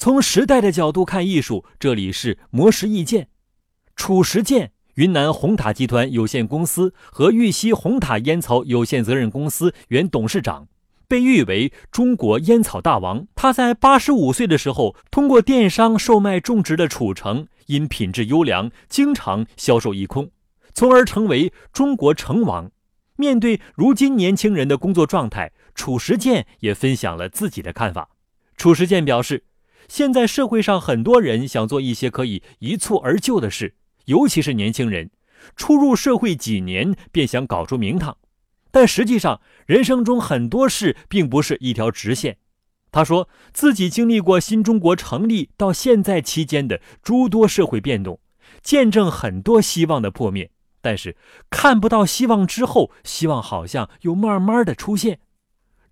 从时代的角度看艺术，这里是魔石意见。褚时健，云南红塔集团有限公司和玉溪红塔烟草有限责任公司原董事长，被誉为中国烟草大王。他在八十五岁的时候，通过电商售卖种植的褚橙，因品质优良，经常销售一空，从而成为中国橙王。面对如今年轻人的工作状态，褚时健也分享了自己的看法。褚时健表示。现在社会上很多人想做一些可以一蹴而就的事，尤其是年轻人，初入社会几年便想搞出名堂，但实际上人生中很多事并不是一条直线。他说自己经历过新中国成立到现在期间的诸多社会变动，见证很多希望的破灭，但是看不到希望之后，希望好像又慢慢的出现。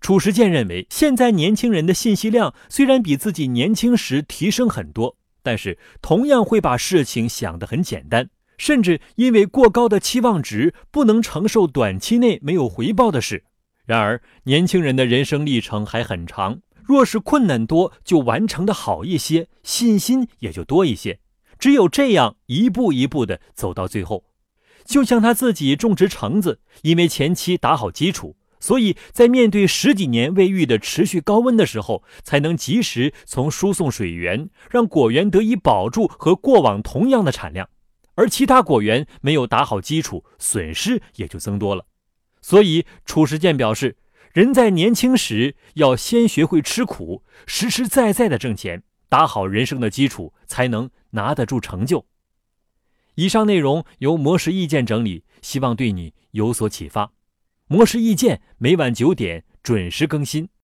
褚时健认为，现在年轻人的信息量虽然比自己年轻时提升很多，但是同样会把事情想得很简单，甚至因为过高的期望值不能承受短期内没有回报的事。然而，年轻人的人生历程还很长，若是困难多，就完成的好一些，信心也就多一些。只有这样，一步一步的走到最后，就像他自己种植橙子，因为前期打好基础。所以在面对十几年未遇的持续高温的时候，才能及时从输送水源，让果园得以保住和过往同样的产量，而其他果园没有打好基础，损失也就增多了。所以褚时健表示，人在年轻时要先学会吃苦，实实在在的挣钱，打好人生的基础，才能拿得住成就。以上内容由魔石意见整理，希望对你有所启发。模式意见每晚九点准时更新。